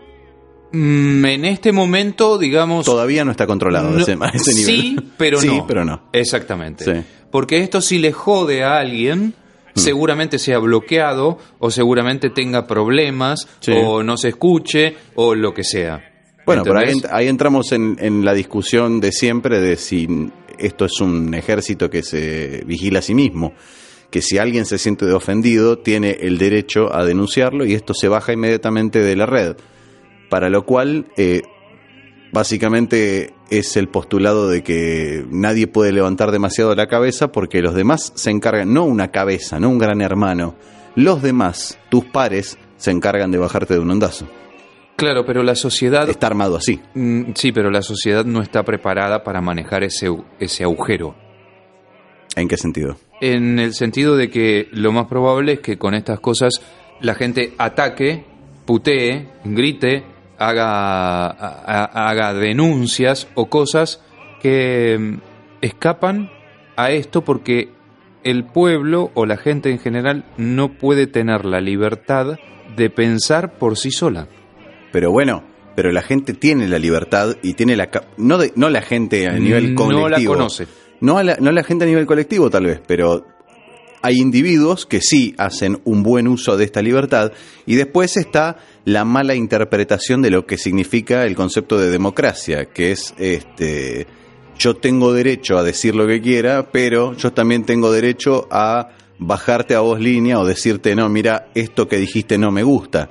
Mm, en este momento, digamos... Todavía no está controlado no- ese, a ese nivel. Sí, pero sí, no. pero no. Exactamente. Sí. Porque esto sí le jode a alguien seguramente sea bloqueado o seguramente tenga problemas Sí. o no se escuche o lo que sea. Bueno, pero ahí, ahí entramos en, en la discusión de siempre de si esto es un ejército que se vigila a sí mismo. Que si alguien se siente ofendido, tiene el derecho a denunciarlo y esto se baja inmediatamente de la red. Para lo cual, eh, básicamente es el postulado de que nadie puede levantar demasiado la cabeza porque los demás se encargan, no una cabeza, no un gran hermano, los demás, tus pares, se encargan de bajarte de un ondazo. Claro, pero la sociedad... Está armado así. Mm, Sí, pero la sociedad no está preparada para manejar ese, ese agujero. ¿En qué sentido? En el sentido de que lo más probable es que con estas cosas la gente ataque, putee, grite, haga, a- haga denuncias o cosas que mm, escapan a esto porque el pueblo o la gente en general no puede tener la libertad de pensar por sí sola. Pero bueno, pero la gente tiene la libertad y tiene la... No, de- no la gente a nivel No colectivo. la conoce. No, a la, no la gente a nivel colectivo tal vez, pero hay individuos que sí hacen un buen uso de esta libertad y después está la mala interpretación de lo que significa el concepto de democracia, que es este yo tengo derecho a decir lo que quiera, pero yo también tengo derecho a bajarte a voz línea o decirte, no, mira, esto que dijiste no me gusta.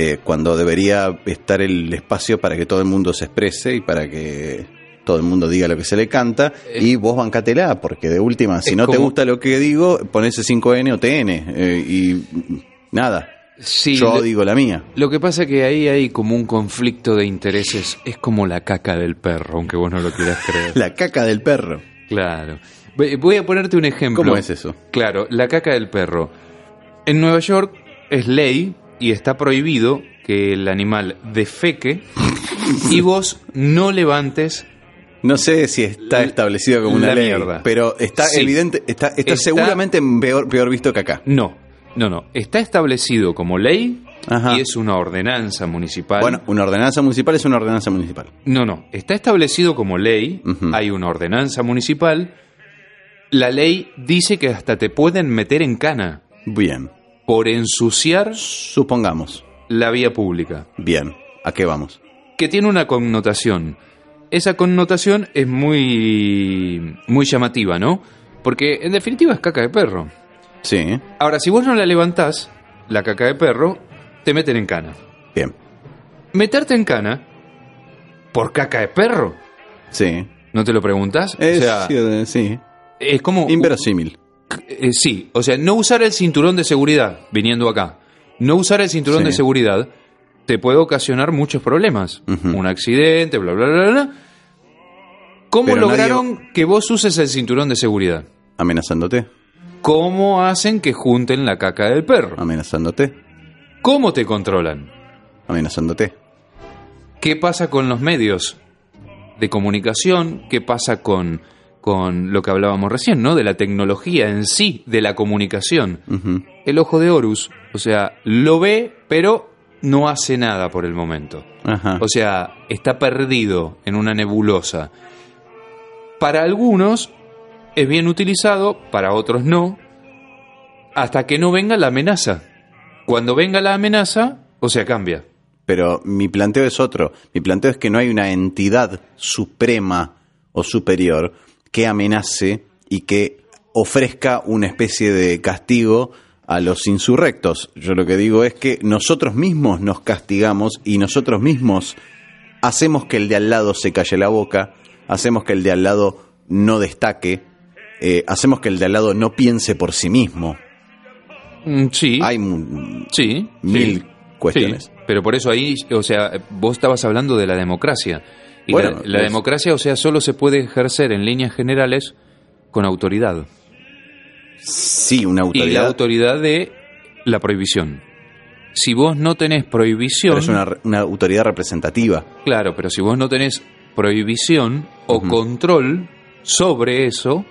Eh, cuando debería estar el espacio para que todo el mundo se exprese y para que todo el mundo diga lo que se le canta y vos bancatela, porque de última, si no te gusta lo que digo, ponese 5N o TN eh, y nada, Sí, yo lo- digo la mía. Lo que pasa que ahí hay como un conflicto de intereses. Es como la caca del perro, aunque vos no lo quieras creer. La caca del perro. Claro. Voy- Voy a ponerte un ejemplo. ¿Cómo es eso? Claro, la caca del perro. En Nueva York es ley y está prohibido que el animal defeque y vos no levantes. No sé si está establecido como una ley, mierda. pero está Sí. evidente, está, está, Está- seguramente peor, peor visto que acá. No, no, no. Está establecido como ley Ajá. y es una ordenanza municipal. Bueno, una ordenanza municipal es una ordenanza municipal. No, no. Está establecido como ley. Hay una ordenanza municipal. La ley dice que hasta te pueden meter en cana Bien, por ensuciar supongamos. la vía pública. Bien, ¿a qué vamos? Que tiene una connotación. Esa connotación es muy, muy llamativa, ¿no? Porque en definitiva es caca de perro. Sí, Ahora, si vos no la levantás, la caca de perro, te meten en cana. bien, Meterte en cana por caca de perro. sí. ¿No te lo preguntas? Es, o sea, sí, sí, es como... inverosímil. Eh, sí, o sea, no usar el cinturón de seguridad viniendo acá. No usar el cinturón Sí. de seguridad te puede ocasionar muchos problemas. Un accidente, bla, bla, bla, bla. ¿Cómo Pero lograron que vos uses el cinturón de seguridad? Amenazándote, ¿Cómo hacen que junten la caca del perro? amenazándote, ¿Cómo te controlan? amenazándote. ¿Qué pasa con los medios de comunicación? ¿Qué pasa con, con lo que hablábamos recién, ¿no? De la tecnología en sí, de la comunicación. El ojo de Horus. O sea, lo ve, pero no hace nada por el momento. Ajá. O sea, está perdido en una nebulosa. Para algunos es bien utilizado, para otros no, hasta que no venga la amenaza. Cuando venga la amenaza, o sea, cambia. Pero mi planteo es otro. Mi planteo es que no hay una entidad suprema o superior que amenace y que ofrezca una especie de castigo a los insurrectos. Yo lo que digo es que nosotros mismos nos castigamos y nosotros mismos hacemos que el de al lado se calle la boca, hacemos que el de al lado no destaque, eh, hacemos que el de al lado no piense por sí mismo. Mm, Sí, Hay sí. mil sí. cuestiones. Sí, pero por eso ahí, o sea, vos estabas hablando de la democracia. Y Bueno, la, la es- democracia, o sea, solo se puede ejercer en líneas generales con autoridad. sí, una Y la autoridad. autoridad de la prohibición. Si vos no tenés prohibición, Pero es una, autoridad representativa. claro, pero si vos no tenés prohibición o control sobre eso,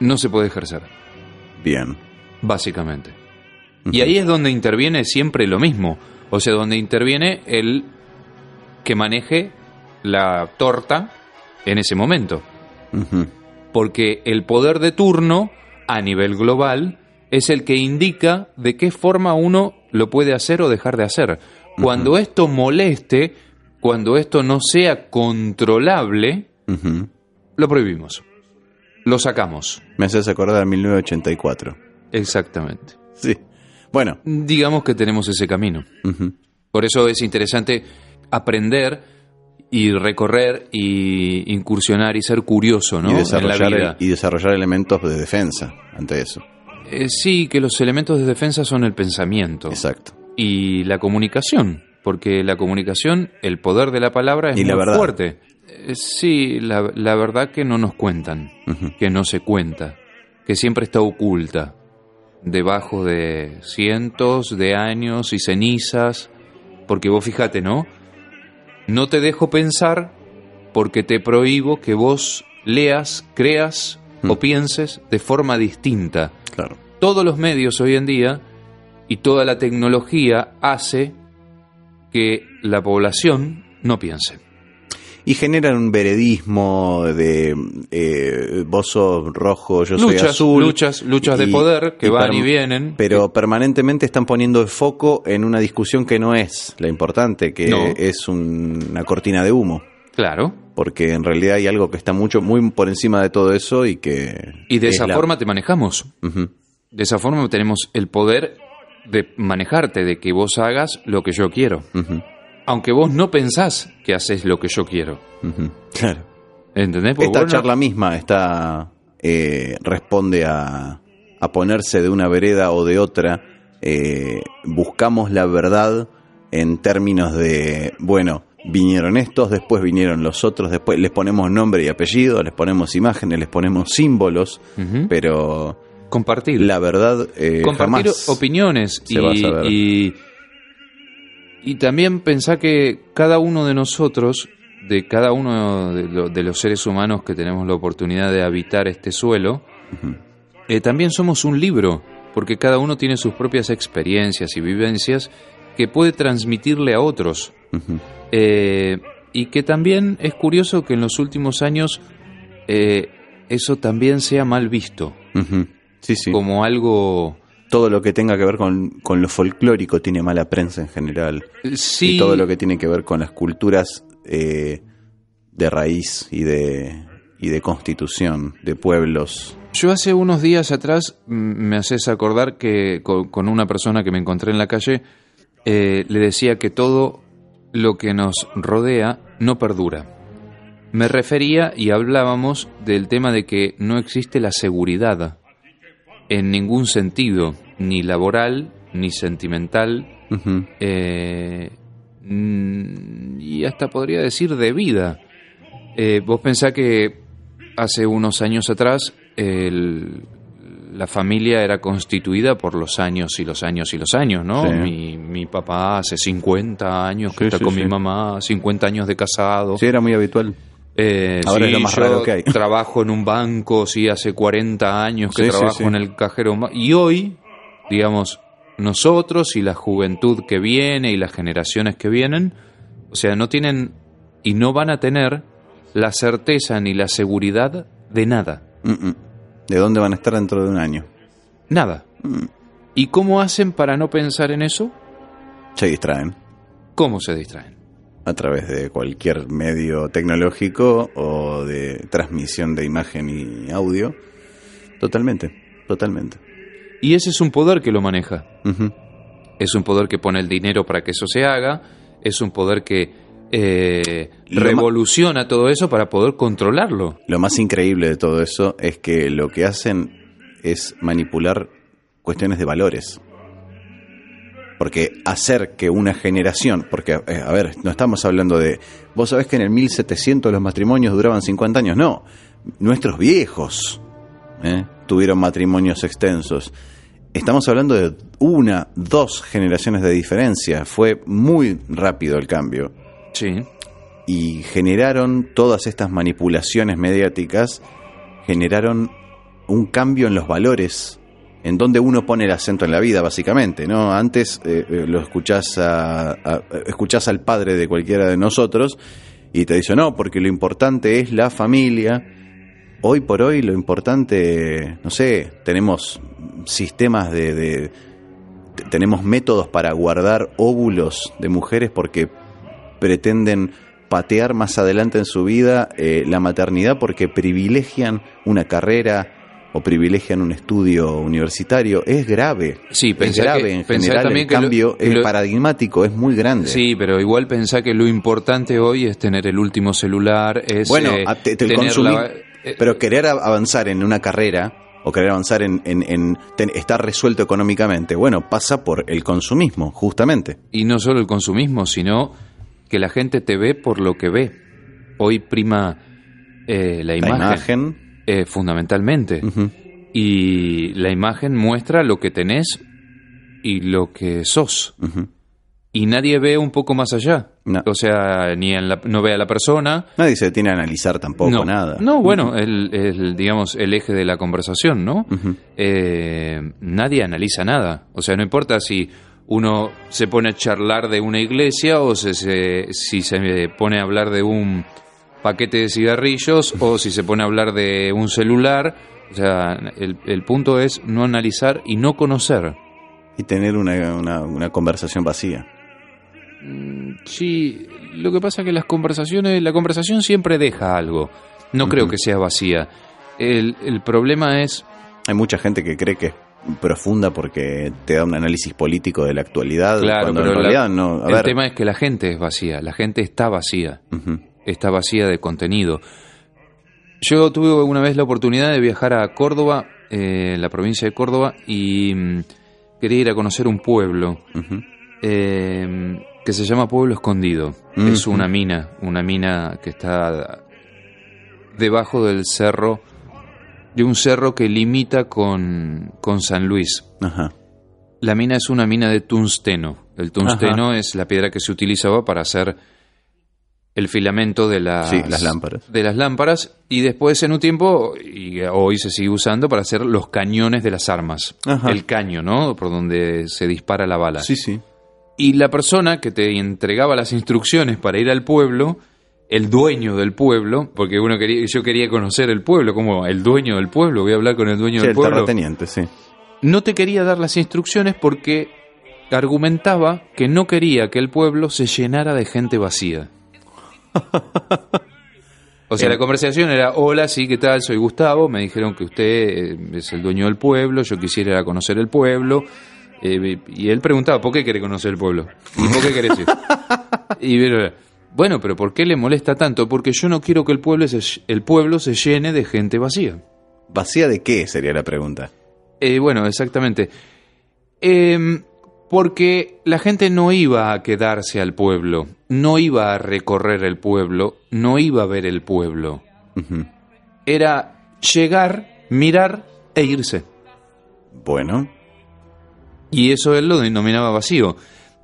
no se puede ejercer, Bien. básicamente. Y ahí es donde interviene siempre lo mismo, o sea, donde interviene el que maneje la torta en ese momento. Porque el poder de turno a nivel global es el que indica de qué forma uno lo puede hacer o dejar de hacer. Cuando esto moleste, cuando esto no sea controlable, lo prohibimos. Lo sacamos. Me haces acordar a 1984. Exactamente. Sí. Bueno. Digamos que tenemos ese camino. Por eso es interesante aprender y recorrer y incursionar y ser curioso, ¿no? y, en la desarrollar, vida. y desarrollar elementos de defensa ante eso. Eh, sí, que los elementos de defensa son el pensamiento Exacto. y la comunicación, porque la comunicación, el poder de la palabra es Y muy la verdad. fuerte. Eh, sí, la, la verdad que no nos cuentan, que no se cuenta, que siempre está oculta, debajo de cientos de años y cenizas, porque vos fíjate, ¿no? No te dejo pensar porque te prohíbo que vos leas, creas Mm. o pienses de forma distinta. Claro. Todos los medios hoy en día y toda la tecnología hace que la población no piense. Y generan un veredismo de eh, vos sos rojo, yo soy luchas, azul. luchas, luchas de Y- poder que y van y vienen. Pero permanentemente están poniendo el foco en una discusión que no es la importante, que No. es un- una cortina de humo. Claro. Porque en realidad hay algo que está mucho, muy por encima de todo eso y que. Y de es esa la- forma te manejamos. De esa forma tenemos el poder de manejarte, de que vos hagas lo que yo quiero. Aunque vos no pensás que haces lo que yo quiero. Claro. ¿Entendés? Porque Esta charla misma está eh, responde a, a ponerse de una vereda o de otra. Eh, buscamos la verdad en términos de, bueno, vinieron estos, después vinieron los otros, después les ponemos nombre y apellido, les ponemos imágenes, les ponemos símbolos, pero Compartir. la verdad eh, compartir jamás opiniones se va a saber. y, y también pensar que cada uno de nosotros, de cada uno de, lo- de los seres humanos que tenemos la oportunidad de habitar este suelo, eh, también somos un libro, porque cada uno tiene sus propias experiencias y vivencias que puede transmitirle a otros. Eh, y que también es curioso que en los últimos años eh, eso también sea mal visto. Sí, sí. como algo... Todo lo que tenga que ver con, con lo folclórico tiene mala prensa en general. Sí, y todo lo que tiene que ver con las culturas eh, de raíz y de, y de constitución de pueblos. Yo hace unos días atrás me haces acordar que con, con una persona que me encontré en la calle eh, le decía que todo lo que nos rodea no perdura. Me refería y hablábamos del tema de que no existe la seguridad en ningún sentido, ni laboral, ni sentimental, eh, mm, y hasta podría decir de vida. Eh, vos pensás que hace unos años atrás el- la familia era constituida por los años y los años y los años, ¿no? Sí. Mi, mi papá hace 50 años que Sí, está sí, con mi mamá, 50 años de casado. Sí, era muy habitual. Eh, Ahora sí, es lo más yo raro que hay. Trabajo en un banco, sí, hace 40 años que Sí, trabajo sí. en el cajero. Y hoy, digamos, nosotros y la juventud que viene y las generaciones que vienen, o sea, no tienen y no van a tener la certeza ni la seguridad de nada. Mm, mm. ¿De dónde van a estar dentro de un año? Nada. Mm. ¿Y cómo hacen para no pensar en eso? Se distraen ¿Cómo se distraen? A través de cualquier medio tecnológico o de transmisión de imagen y audio. Totalmente, totalmente. Y ese es un poder que lo maneja. Es un poder que pone el dinero para que eso se haga, es un poder que eh, revoluciona todo eso para poder controlarlo. Lo más increíble de todo eso es que lo que hacen es manipular cuestiones de valores. Porque hacer que una generación, porque, eh, a ver, no estamos hablando de, vos sabés que en el 1700 los matrimonios duraban 50 años, no, nuestros viejos ¿eh? tuvieron matrimonios extensos. Estamos hablando de una, dos generaciones de diferencia, fue muy rápido el cambio Sí. y generaron todas estas manipulaciones mediáticas, generaron un cambio en los valores, en donde uno pone el acento en la vida, básicamente, ¿no? Antes eh, eh, lo escuchás, a, a- al padre de cualquiera de nosotros y te dice, no, porque lo importante es la familia. hoy por hoy lo importante, no sé, tenemos sistemas de, de- tenemos métodos para guardar óvulos de mujeres porque pretenden patear más adelante en su vida eh, la maternidad porque privilegian una carrera o privilegian un estudio universitario. Es grave. Sí, es grave que- en general. también El que cambio es lo- paradigmático, es muy grande. Sí, pero igual pensá que lo importante hoy es tener el último celular, es Bueno, eh, te- te- el tener consumir- la- eh, pero querer avanzar en una carrera o querer avanzar en, en- en ten- estar resuelto económicamente, bueno, pasa por el consumismo, justamente. y no solo el consumismo, sino que la gente te ve por lo que ve. Hoy prima eh, la La imagen, imagen. Eh, fundamentalmente. Y la imagen muestra lo que tenés y lo que sos. Y nadie ve un poco más allá. No. O sea, ni en la- no ve a la persona. Nadie se detiene a analizar tampoco no, nada. No, bueno, el, el, digamos, el eje de la conversación, ¿no? Eh, nadie analiza nada. O sea, no importa si uno se pone a charlar de una iglesia o se, se- si se pone a hablar de un paquete de cigarrillos o si se pone a hablar de un celular. O sea, el, el punto es no analizar y no conocer. Y tener una, una- una conversación vacía. Sí, lo que pasa es que las conversaciones, la conversación siempre deja algo. No creo que sea vacía. El, el problema es Hay mucha gente que cree que es profunda porque te da un análisis político de la actualidad, Claro, cuando pero en la- realidad no. A el ver, tema es que la gente es vacía, la gente está vacía, está vacía de contenido. Yo tuve una vez la oportunidad de viajar a Córdoba, eh, la provincia de Córdoba, y mm, quería ir a conocer un pueblo eh, que se llama Pueblo Escondido. Es una mina, una mina que está debajo del cerro, de un cerro que limita con, con San Luis. Ajá. La mina es una mina de tungsteno. El tungsteno es la piedra que se utilizaba para hacer el filamento de las, Sí, las lámparas. de las lámparas y después en un tiempo, y hoy se sigue usando para hacer los cañones de las armas. Ajá. El caño, ¿no? Por donde se dispara la bala. Sí, sí. Y la persona que te entregaba las instrucciones para ir al pueblo, el dueño del pueblo, porque uno quería, yo quería conocer el pueblo, como el dueño del pueblo, voy a hablar con el dueño Sí, del el pueblo terrateniente, sí. no te quería dar las instrucciones porque argumentaba que no quería que el pueblo se llenara de gente vacía. O sea, la conversación era, hola, sí, ¿qué tal? Soy Gustavo, me dijeron que usted eh, es el dueño del pueblo, yo quisiera conocer el pueblo. Eh, y él preguntaba, ¿por qué quiere conocer el pueblo? ¿Y por qué querés ir? Y bueno, pero ¿por qué le molesta tanto? Porque yo no quiero que el pueblo se, el pueblo se llene de gente vacía. ¿Vacía de qué? Sería la pregunta. Eh, bueno, exactamente. Em, porque la gente no iba a quedarse al pueblo, no iba a recorrer el pueblo, no iba a ver el pueblo. Era llegar, mirar e irse. Bueno, Y eso él lo denominaba vacío.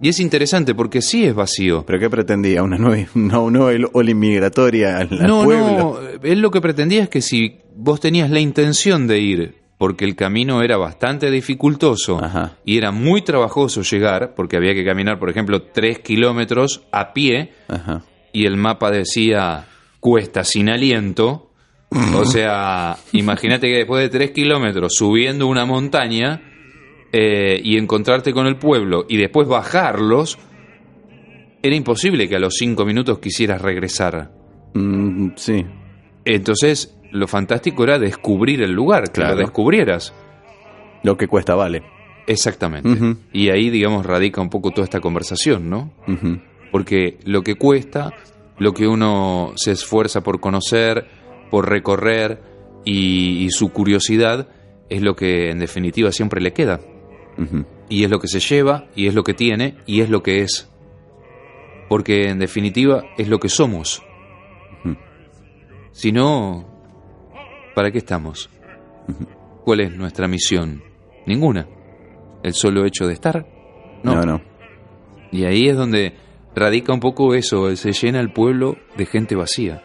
Y es interesante porque sí es vacío. ¿pero qué pretendía? ¿Una nueva, nueva ola inmigratoria al, al no, pueblo? no, él lo que pretendía es que si vos tenías la intención de ir, porque el camino era bastante dificultoso Ajá. y era muy trabajoso llegar, porque había que caminar, por ejemplo, tres kilómetros a pie, Ajá. y el mapa decía cuesta sin aliento. O sea, imagínate que después de tres kilómetros subiendo una montaña eh, y encontrarte con el pueblo y después bajarlos, era imposible que a los cinco minutos quisieras regresar. Mm, sí. Entonces, lo fantástico era descubrir el lugar, que Claro. lo descubrieras. Lo que cuesta vale. Exactamente. Y ahí, digamos, radica un poco toda esta conversación, ¿no? Porque lo que cuesta, lo que uno se esfuerza por conocer, por recorrer y, y su curiosidad, es lo que en definitiva siempre le queda. Y es lo que se lleva, y es lo que tiene, y es lo que es. Porque en definitiva es lo que somos. Si no, ¿para qué estamos? ¿Cuál es nuestra misión? Ninguna. ¿El solo hecho de estar? No, no. Y ahí es donde radica un poco eso, se llena el pueblo de gente vacía.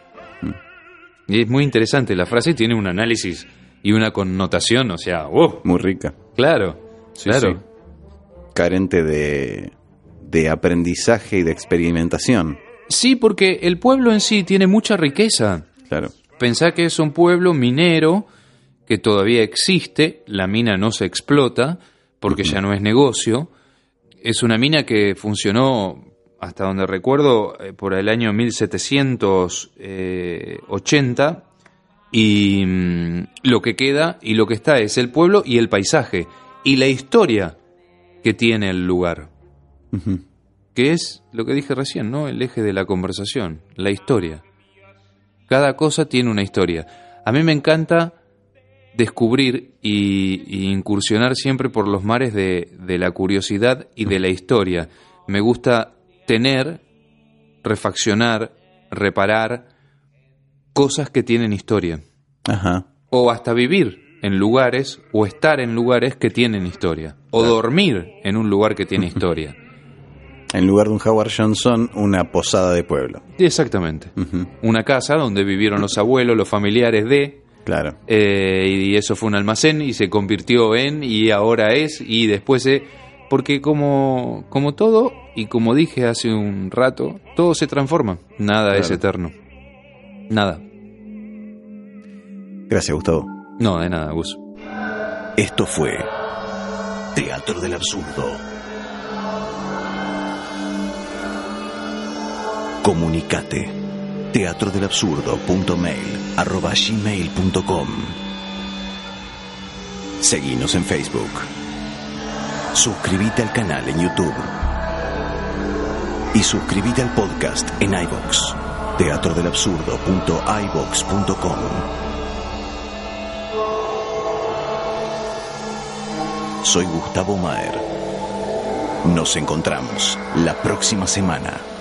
Y es muy interesante, la frase tiene un análisis y una connotación, o sea, ¡uh! Muy rica. Claro, Sí, claro. sí. Carente de, de aprendizaje y de experimentación. Sí, porque el pueblo en sí tiene mucha riqueza, Claro. Pensá que es un pueblo minero que todavía existe, la mina no se explota porque ya no es negocio. Es una mina que funcionó, hasta donde recuerdo, eh, por el año 1780 y mm, lo que queda y lo que está es el pueblo y el paisaje y la historia que tiene el lugar. Que es lo que dije recién, ¿no? El eje de la conversación, la historia. Cada cosa tiene una historia. A mí me encanta descubrir y, incursionar siempre por los mares de, la curiosidad y de la historia. Me gusta tener, refaccionar, reparar cosas que tienen historia. O hasta vivir en lugares o estar en lugares que tienen historia. O dormir en un lugar que tiene historia. En lugar de un Howard Johnson, una posada de pueblo. Exactamente. Una casa donde vivieron los abuelos, los familiares de, Claro. Eh, y eso fue un almacén y se convirtió en y ahora es y después se... Porque como, como todo, y como dije hace un rato, todo se transforma, nada es eterno. Nada. Gracias, Gustavo. No, de nada, Gus. Esto fue Teatro del Absurdo. Comunicate teatrodelabsurdo.mail.com Seguinos en Facebook. Suscríbete al canal en YouTube. Y suscríbete al podcast en iBox. teatrodelabsurdo.ibox.com Soy Gustavo Maer. Nos encontramos la próxima semana.